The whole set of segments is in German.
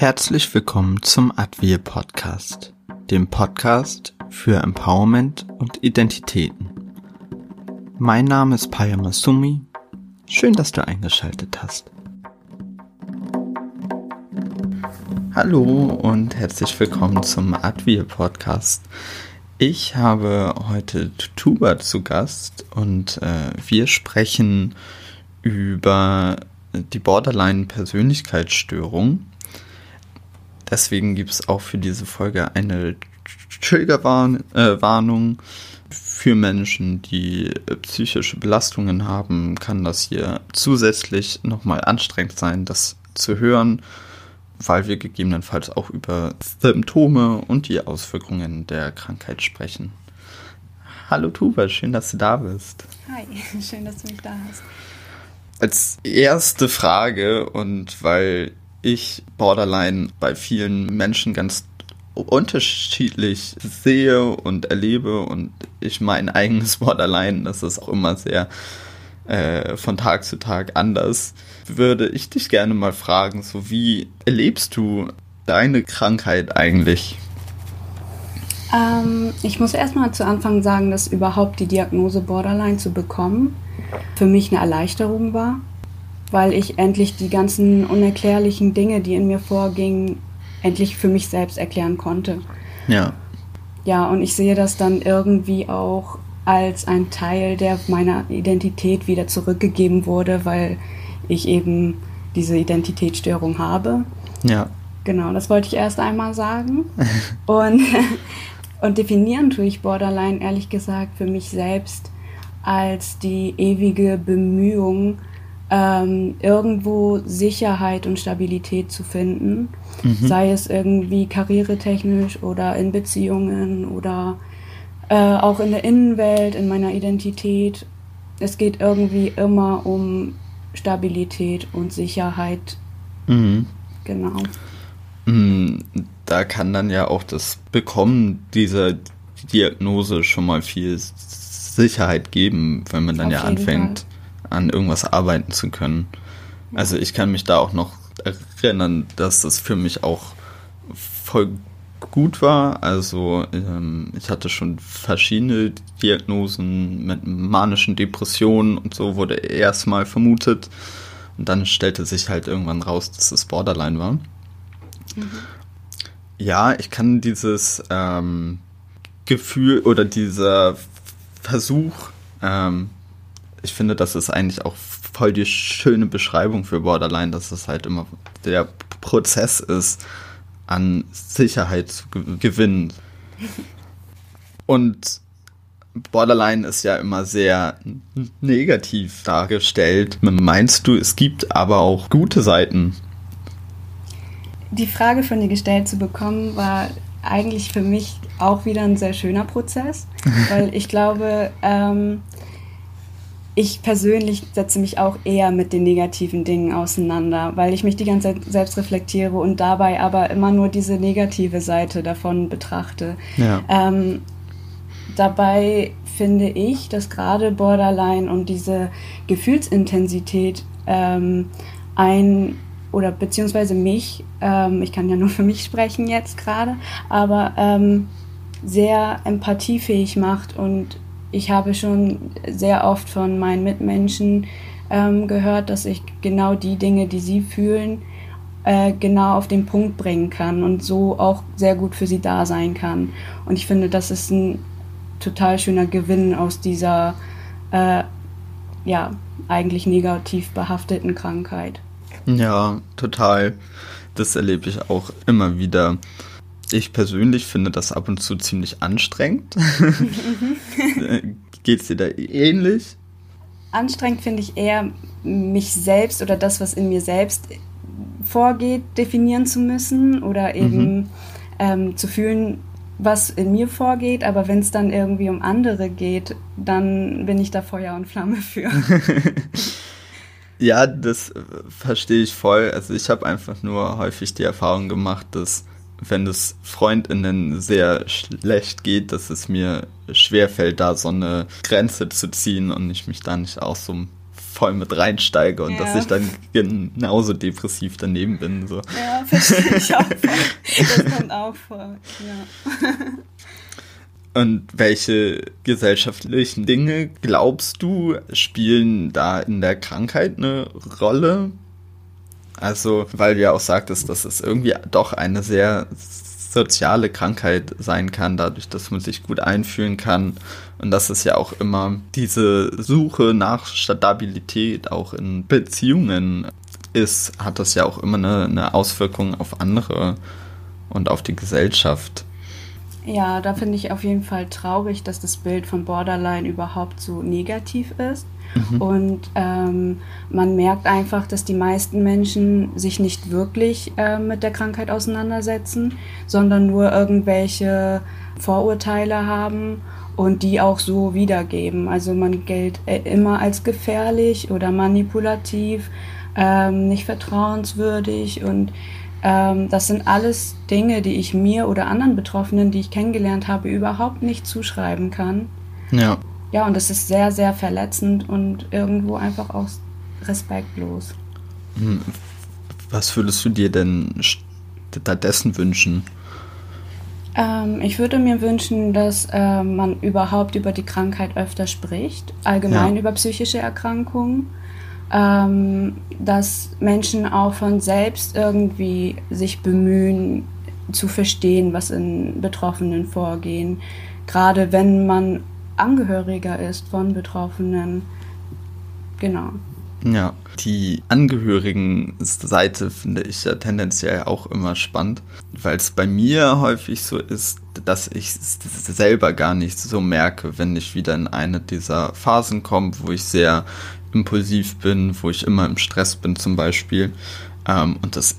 Herzlich willkommen zum Advir Podcast, dem Podcast für Empowerment und Identitäten. Mein Name ist Paya Masumi. Schön, dass du eingeschaltet hast. Hallo und herzlich willkommen zum Advir Podcast. Ich habe heute Tuba zu Gast und äh, wir sprechen über die Borderline-Persönlichkeitsstörung. Deswegen gibt es auch für diese Folge eine Triggerwarnung. Äh, für Menschen, die psychische Belastungen haben, kann das hier zusätzlich nochmal anstrengend sein, das zu hören, weil wir gegebenenfalls auch über Symptome und die Auswirkungen der Krankheit sprechen. Hallo Tuba, schön, dass du da bist. Hi, schön, dass du mich da hast. Als erste Frage und weil ich Borderline bei vielen Menschen ganz unterschiedlich sehe und erlebe und ich mein eigenes Borderline, das ist auch immer sehr äh, von Tag zu Tag anders, würde ich dich gerne mal fragen, so wie erlebst du deine Krankheit eigentlich? Ähm, ich muss erstmal zu Anfang sagen, dass überhaupt die Diagnose Borderline zu bekommen für mich eine Erleichterung war, weil ich endlich die ganzen unerklärlichen Dinge, die in mir vorgingen, endlich für mich selbst erklären konnte. Ja. Ja, und ich sehe das dann irgendwie auch als ein Teil, der meiner Identität wieder zurückgegeben wurde, weil ich eben diese Identitätsstörung habe. Ja. Genau, das wollte ich erst einmal sagen. und, und definieren tue ich Borderline ehrlich gesagt für mich selbst als die ewige Bemühung, ähm, irgendwo Sicherheit und Stabilität zu finden, mhm. sei es irgendwie karrieretechnisch oder in Beziehungen oder äh, auch in der Innenwelt, in meiner Identität. Es geht irgendwie immer um Stabilität und Sicherheit. Mhm. Genau. Mhm. Da kann dann ja auch das Bekommen dieser Diagnose schon mal viel Sicherheit geben, wenn man dann Auf ja anfängt, Fall. An irgendwas arbeiten zu können. Also ich kann mich da auch noch erinnern, dass das für mich auch voll gut war. Also ähm, ich hatte schon verschiedene Diagnosen mit manischen Depressionen und so wurde erstmal vermutet. Und dann stellte sich halt irgendwann raus, dass es Borderline war. Mhm. Ja, ich kann dieses ähm, Gefühl oder dieser Versuch, ähm, ich finde, das ist eigentlich auch voll die schöne Beschreibung für Borderline, dass es halt immer der Prozess ist, an Sicherheit zu gewinnen. Und Borderline ist ja immer sehr negativ dargestellt. Meinst du, es gibt aber auch gute Seiten? Die Frage von dir gestellt zu bekommen, war eigentlich für mich auch wieder ein sehr schöner Prozess, weil ich glaube, ähm, ich persönlich setze mich auch eher mit den negativen Dingen auseinander, weil ich mich die ganze Zeit selbst reflektiere und dabei aber immer nur diese negative Seite davon betrachte. Ja. Ähm, dabei finde ich, dass gerade Borderline und diese Gefühlsintensität ähm, ein oder beziehungsweise mich, ähm, ich kann ja nur für mich sprechen jetzt gerade, aber ähm, sehr empathiefähig macht und ich habe schon sehr oft von meinen Mitmenschen ähm, gehört, dass ich genau die Dinge, die sie fühlen, äh, genau auf den Punkt bringen kann und so auch sehr gut für sie da sein kann. Und ich finde, das ist ein total schöner Gewinn aus dieser äh, ja eigentlich negativ behafteten Krankheit. Ja, total. Das erlebe ich auch immer wieder. Ich persönlich finde das ab und zu ziemlich anstrengend. Geht es dir da ähnlich? Anstrengend finde ich eher, mich selbst oder das, was in mir selbst vorgeht, definieren zu müssen oder eben mhm. ähm, zu fühlen, was in mir vorgeht. Aber wenn es dann irgendwie um andere geht, dann bin ich da Feuer und Flamme für. Ja, das äh, verstehe ich voll. Also ich habe einfach nur häufig die Erfahrung gemacht, dass wenn es Freundinnen sehr schlecht geht, dass es mir schwerfällt, da so eine Grenze zu ziehen und ich mich da nicht auch so voll mit reinsteige und ja. dass ich dann genauso depressiv daneben bin. So. Ja, verstehe ich auch voll. Das kommt auch vor, ja. Und welche gesellschaftlichen Dinge glaubst du spielen da in der Krankheit eine Rolle? Also, weil du ja auch sagtest, dass es irgendwie doch eine sehr soziale Krankheit sein kann, dadurch, dass man sich gut einfühlen kann und dass es ja auch immer diese Suche nach Stabilität auch in Beziehungen ist, hat das ja auch immer eine, eine Auswirkung auf andere und auf die Gesellschaft. Ja, da finde ich auf jeden Fall traurig, dass das Bild von Borderline überhaupt so negativ ist. Mhm. Und ähm, man merkt einfach, dass die meisten Menschen sich nicht wirklich äh, mit der Krankheit auseinandersetzen, sondern nur irgendwelche Vorurteile haben und die auch so wiedergeben. Also man gilt äh, immer als gefährlich oder manipulativ, ähm, nicht vertrauenswürdig und das sind alles Dinge, die ich mir oder anderen Betroffenen, die ich kennengelernt habe, überhaupt nicht zuschreiben kann. Ja. Ja, und das ist sehr, sehr verletzend und irgendwo einfach auch respektlos. Hm. Was würdest du dir denn stattdessen wünschen? Ähm, ich würde mir wünschen, dass äh, man überhaupt über die Krankheit öfter spricht, allgemein ja. über psychische Erkrankungen ähm, dass Menschen auch von selbst irgendwie sich bemühen zu verstehen, was in Betroffenen vorgehen. Gerade wenn man Angehöriger ist von Betroffenen. Genau. Ja, die Angehörigen-Seite finde ich ja tendenziell auch immer spannend, weil es bei mir häufig so ist, dass ich es selber gar nicht so merke, wenn ich wieder in eine dieser Phasen komme, wo ich sehr impulsiv bin, wo ich immer im Stress bin zum Beispiel ähm, und das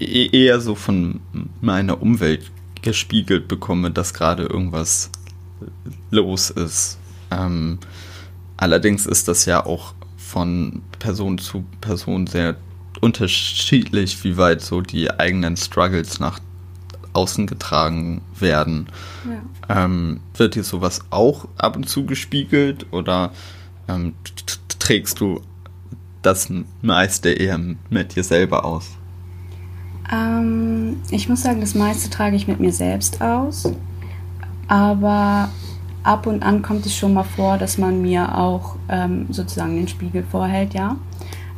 e-, eher so von meiner Umwelt gespiegelt bekomme, dass gerade irgendwas los ist. Ähm, allerdings ist das ja auch von Person zu Person sehr unterschiedlich, wie weit so die eigenen Struggles nach außen getragen werden. Ja. Ähm, wird dir sowas auch ab und zu gespiegelt oder ähm, trägst du das meiste eher mit dir selber aus? Ähm, ich muss sagen, das meiste trage ich mit mir selbst aus. Aber ab und an kommt es schon mal vor, dass man mir auch ähm, sozusagen den Spiegel vorhält, ja.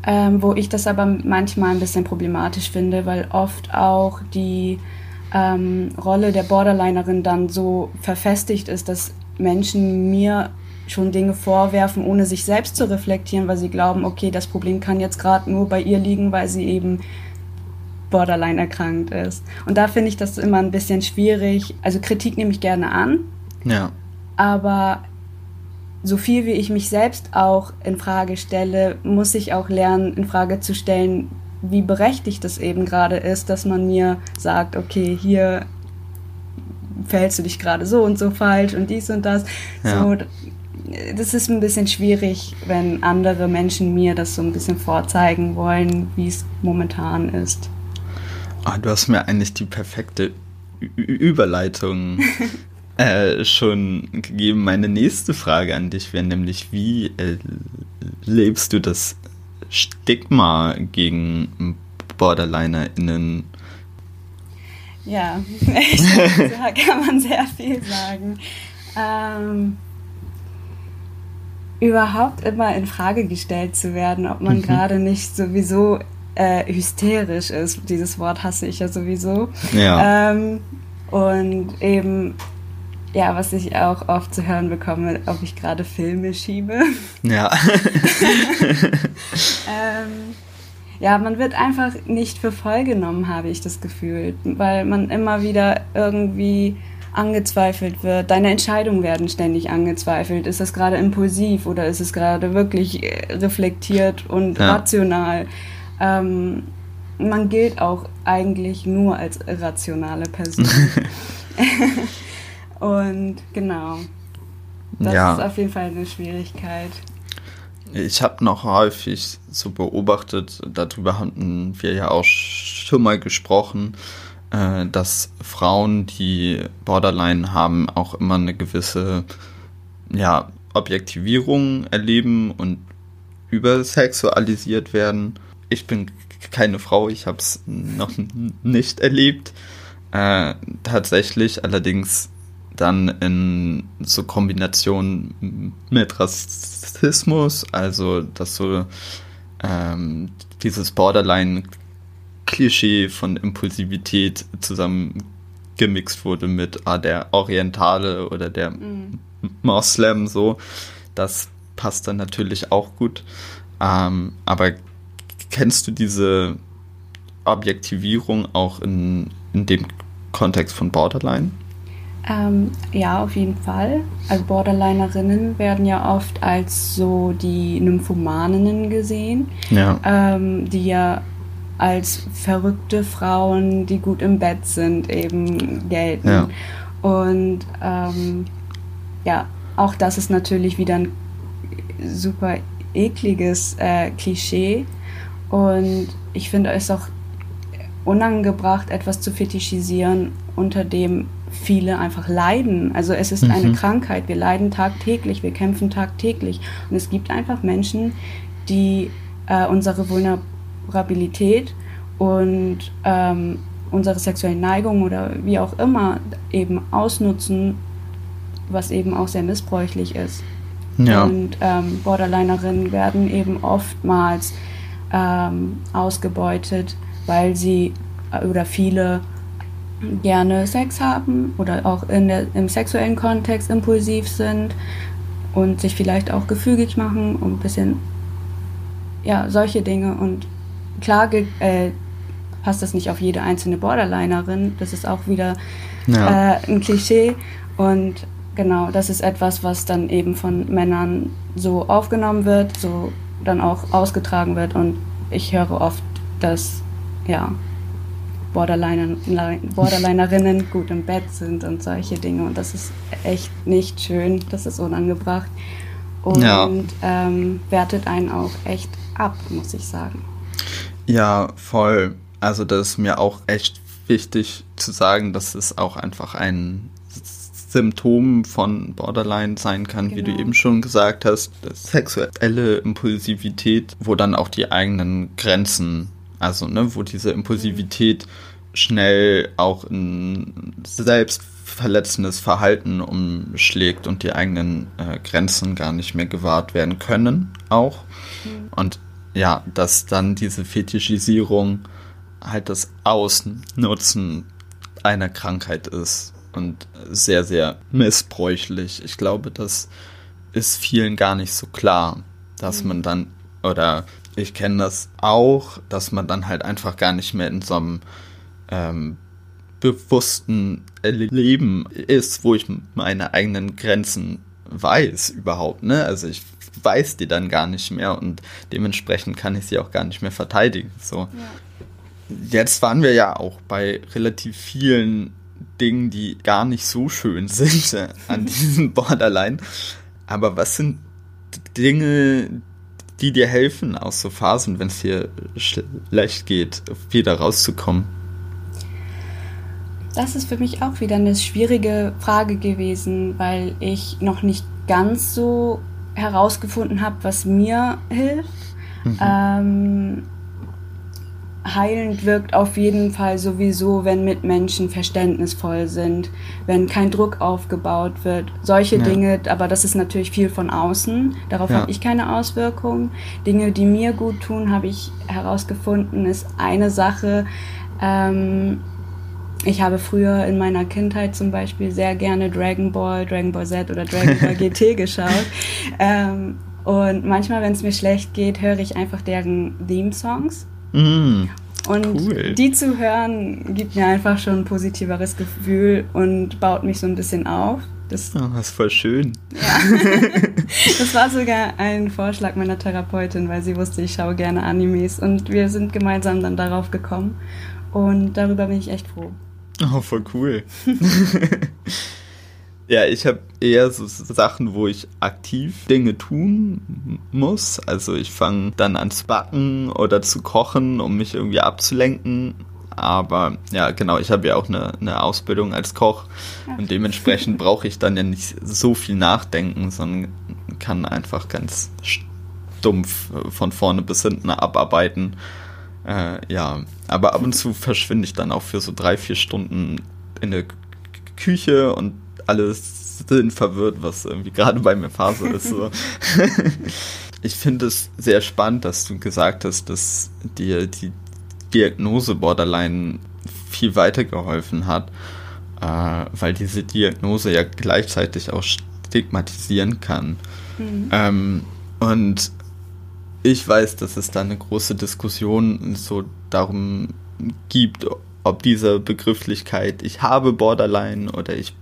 Ähm, wo ich das aber manchmal ein bisschen problematisch finde, weil oft auch die ähm, Rolle der Borderlinerin dann so verfestigt ist, dass Menschen mir schon Dinge vorwerfen, ohne sich selbst zu reflektieren, weil sie glauben, okay, das Problem kann jetzt gerade nur bei ihr liegen, weil sie eben Borderline erkrankt ist. Und da finde ich das immer ein bisschen schwierig. Also Kritik nehme ich gerne an. Ja. Aber so viel wie ich mich selbst auch in Frage stelle, muss ich auch lernen, in Frage zu stellen, wie berechtigt es eben gerade ist, dass man mir sagt, okay, hier verhältst du dich gerade so und so falsch und dies und das. Ja. So, das ist ein bisschen schwierig, wenn andere Menschen mir das so ein bisschen vorzeigen wollen, wie es momentan ist. Ah, du hast mir eigentlich die perfekte Ü Überleitung äh, schon gegeben. Meine nächste Frage an dich wäre nämlich, wie äh, lebst du das Stigma gegen BorderlinerInnen? Ja, da kann man sehr viel sagen. Ähm, überhaupt immer in Frage gestellt zu werden, ob man mhm. gerade nicht sowieso äh, hysterisch ist. Dieses Wort hasse ich ja sowieso. Ja. Ähm, und eben, ja, was ich auch oft zu hören bekomme, ob ich gerade Filme schiebe. Ja. ähm, ja, man wird einfach nicht für voll genommen, habe ich das Gefühl, weil man immer wieder irgendwie angezweifelt wird. Deine Entscheidungen werden ständig angezweifelt. Ist das gerade impulsiv oder ist es gerade wirklich äh, reflektiert und ja. rational? Ähm, man gilt auch eigentlich nur als irrationale Person. und genau. Das ja. ist auf jeden Fall eine Schwierigkeit. Ich habe noch häufig so beobachtet, darüber hatten wir ja auch schon mal gesprochen, äh, dass Frauen, die Borderline haben, auch immer eine gewisse ja, Objektivierung erleben und übersexualisiert werden. Ich bin keine Frau, ich habe es noch nicht erlebt. Äh, tatsächlich allerdings dann in so Kombination mit Rassismus, also dass so ähm, dieses Borderline-Klischee von Impulsivität zusammengemixt wurde mit ah, der Orientale oder der mhm. Moslem, so. Das passt dann natürlich auch gut. Ähm, aber kennst du diese Objektivierung auch in, in dem Kontext von Borderline? Ähm, ja, auf jeden Fall. Also Borderlinerinnen werden ja oft als so die Nymphomaninnen gesehen, ja. Ähm, die ja als verrückte Frauen, die gut im Bett sind, eben gelten. Ja. Und ähm, ja, auch das ist natürlich wieder ein super ekliges äh, Klischee. Und ich finde es auch unangebracht, etwas zu fetischisieren, unter dem viele einfach leiden. Also es ist mhm. eine Krankheit. Wir leiden tagtäglich, wir kämpfen tagtäglich. Und es gibt einfach Menschen, die äh, unsere Vulnerabilität und ähm, unsere sexuellen Neigungen oder wie auch immer eben ausnutzen, was eben auch sehr missbräuchlich ist. Ja. Und ähm, Borderlinerinnen werden eben oftmals ähm, ausgebeutet, weil sie äh, oder viele gerne Sex haben oder auch in der, im sexuellen Kontext impulsiv sind und sich vielleicht auch gefügig machen und ein bisschen, ja, solche Dinge. Und klar äh, passt das nicht auf jede einzelne Borderlinerin, das ist auch wieder ja. äh, ein Klischee und genau, das ist etwas, was dann eben von Männern so aufgenommen wird, so dann auch ausgetragen wird und ich höre oft, dass, ja, Borderliner, Borderlinerinnen gut im Bett sind und solche Dinge. Und das ist echt nicht schön, das ist unangebracht. Und ja. ähm, wertet einen auch echt ab, muss ich sagen. Ja, voll. Also das ist mir auch echt wichtig zu sagen, dass es auch einfach ein Symptom von Borderline sein kann, genau. wie du genau. eben schon gesagt hast, sexuelle Impulsivität, wo dann auch die eigenen Grenzen also, ne, wo diese Impulsivität schnell auch in selbstverletzendes Verhalten umschlägt und die eigenen äh, Grenzen gar nicht mehr gewahrt werden können, auch. Mhm. Und ja, dass dann diese Fetischisierung halt das Ausnutzen einer Krankheit ist und sehr, sehr missbräuchlich. Ich glaube, das ist vielen gar nicht so klar, dass mhm. man dann oder ich kenne das auch, dass man dann halt einfach gar nicht mehr in so einem ähm, bewussten Leben ist, wo ich meine eigenen Grenzen weiß überhaupt, ne? Also ich weiß die dann gar nicht mehr und dementsprechend kann ich sie auch gar nicht mehr verteidigen. So. Ja. Jetzt waren wir ja auch bei relativ vielen Dingen, die gar nicht so schön sind äh, an diesem Borderline. Aber was sind Dinge, die dir helfen aus so Phasen, wenn es dir schlecht geht, wieder rauszukommen? Das ist für mich auch wieder eine schwierige Frage gewesen, weil ich noch nicht ganz so herausgefunden habe, was mir hilft. Mhm. Ähm, heilend wirkt auf jeden Fall sowieso, wenn Mitmenschen verständnisvoll sind, wenn kein Druck aufgebaut wird. Solche ja. Dinge, aber das ist natürlich viel von außen. Darauf ja. habe ich keine Auswirkungen. Dinge, die mir gut tun, habe ich herausgefunden, ist eine Sache. Ähm, ich habe früher in meiner Kindheit zum Beispiel sehr gerne Dragon Ball, Dragon Ball Z oder Dragon Ball GT geschaut. Ähm, und manchmal, wenn es mir schlecht geht, höre ich einfach deren Theme-Songs. Mm, und cool. die zu hören, gibt mir einfach schon ein positiveres Gefühl und baut mich so ein bisschen auf. Das, oh, das ist voll schön. Ja. das war sogar ein Vorschlag meiner Therapeutin, weil sie wusste, ich schaue gerne Animes und wir sind gemeinsam dann darauf gekommen. Und darüber bin ich echt froh. Oh, voll cool. Ja, ich habe eher so Sachen, wo ich aktiv Dinge tun muss. Also ich fange dann an zu backen oder zu kochen, um mich irgendwie abzulenken. Aber ja, genau, ich habe ja auch eine, eine Ausbildung als Koch ja. und dementsprechend brauche ich dann ja nicht so viel nachdenken, sondern kann einfach ganz dumpf äh, von vorne bis hinten abarbeiten. Äh, ja, aber ab und zu verschwinde ich dann auch für so drei, vier Stunden in der Küche und alles sind verwirrt, was irgendwie gerade bei mir Phase ist. So. ich finde es sehr spannend, dass du gesagt hast, dass dir die Diagnose Borderline viel weitergeholfen hat, äh, weil diese Diagnose ja gleichzeitig auch stigmatisieren kann. Mhm. Ähm, und ich weiß, dass es da eine große Diskussion so darum gibt, ob diese Begrifflichkeit ich habe Borderline oder ich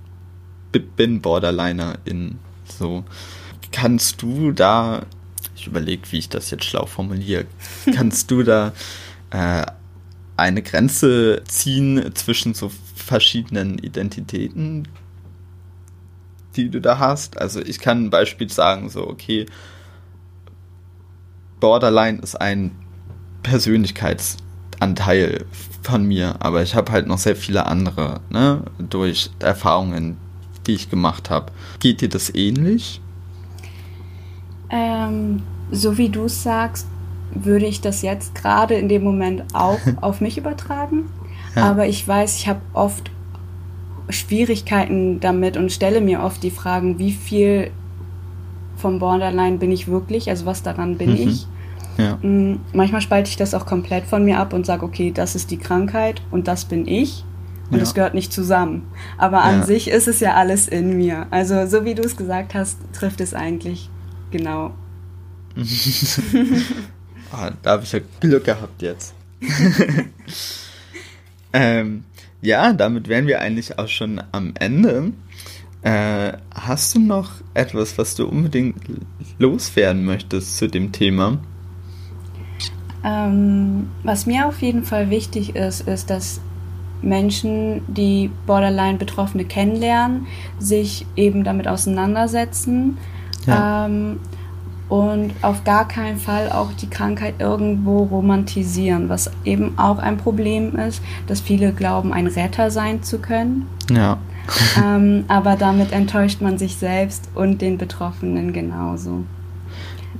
bin Borderliner in so. Kannst du da, ich überlege, wie ich das jetzt schlau formuliere, kannst du da äh, eine Grenze ziehen zwischen so verschiedenen Identitäten, die du da hast? Also ich kann ein Beispiel sagen, so, okay, Borderline ist ein Persönlichkeitsanteil von mir, aber ich habe halt noch sehr viele andere, ne, durch Erfahrungen, die ich gemacht habe. Geht dir das ähnlich? Ähm, so wie du es sagst, würde ich das jetzt gerade in dem Moment auch auf mich übertragen. Ja. Aber ich weiß, ich habe oft Schwierigkeiten damit und stelle mir oft die Fragen, wie viel vom Borderline bin ich wirklich, also was daran bin mhm. ich. Ja. Mm, manchmal spalte ich das auch komplett von mir ab und sage, okay, das ist die Krankheit und das bin ich und es ja. gehört nicht zusammen. Aber an ja. sich ist es ja alles in mir. Also so wie du es gesagt hast, trifft es eigentlich genau. oh, da habe ich ja Glück gehabt jetzt. ähm, ja, damit wären wir eigentlich auch schon am Ende. Äh, hast du noch etwas, was du unbedingt loswerden möchtest zu dem Thema? Ähm, was mir auf jeden Fall wichtig ist, ist, dass Menschen, die Borderline-Betroffene kennenlernen, sich eben damit auseinandersetzen ja. ähm, und auf gar keinen Fall auch die Krankheit irgendwo romantisieren, was eben auch ein Problem ist, dass viele glauben, ein Retter sein zu können. Ja. ähm, aber damit enttäuscht man sich selbst und den Betroffenen genauso.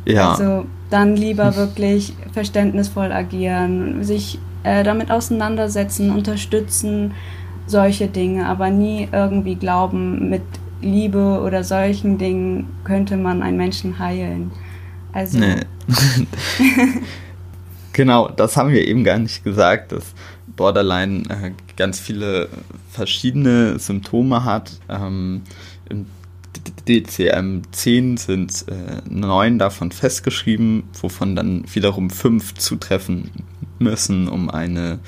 Ja. Also dann lieber wirklich verständnisvoll agieren, sich äh, damit auseinandersetzen, unterstützen, solche Dinge, aber nie irgendwie glauben, mit Liebe oder solchen Dingen könnte man einen Menschen heilen. Also. Nee. genau, das haben wir eben gar nicht gesagt, dass Borderline äh, ganz viele verschiedene Symptome hat. Ähm, Im DCM-10 sind äh, neun davon festgeschrieben, wovon dann wiederum fünf zutreffen müssen, um eine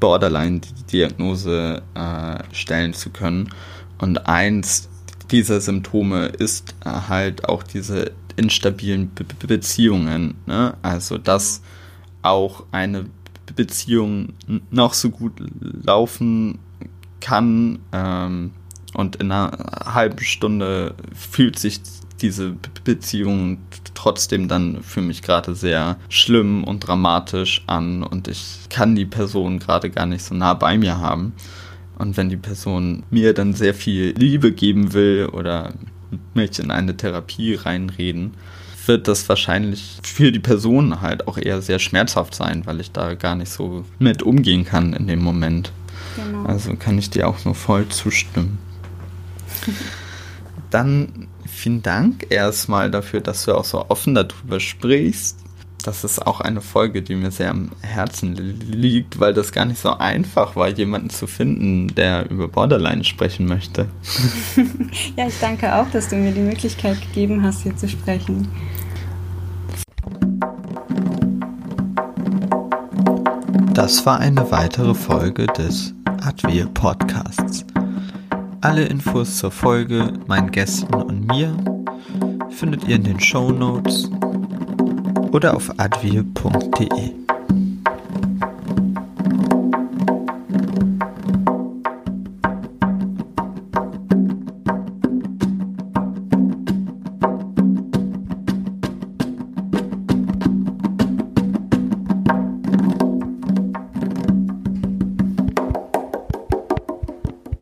Borderline-Diagnose äh, stellen zu können. Und eins dieser Symptome ist äh, halt auch diese instabilen Be Beziehungen. Ne? Also, dass auch eine Beziehung noch so gut laufen kann ähm, und in einer halben Stunde fühlt sich diese Beziehung trotzdem dann für mich gerade sehr schlimm und dramatisch an und ich kann die Person gerade gar nicht so nah bei mir haben. Und wenn die Person mir dann sehr viel Liebe geben will oder mich in eine Therapie reinreden, wird das wahrscheinlich für die Person halt auch eher sehr schmerzhaft sein, weil ich da gar nicht so mit umgehen kann in dem Moment. Genau. Also kann ich dir auch nur voll zustimmen. Dann vielen Dank erstmal dafür, dass du auch so offen darüber sprichst. Das ist auch eine Folge, die mir sehr am Herzen liegt, weil das gar nicht so einfach war, jemanden zu finden, der über Borderline sprechen möchte. ja, ich danke auch, dass du mir die Möglichkeit gegeben hast, hier zu sprechen. Das war eine weitere Folge des Advir Podcasts. Alle Infos zur Folge, meinen Gästen und mir findet ihr in den Show Notes oder auf advir.de.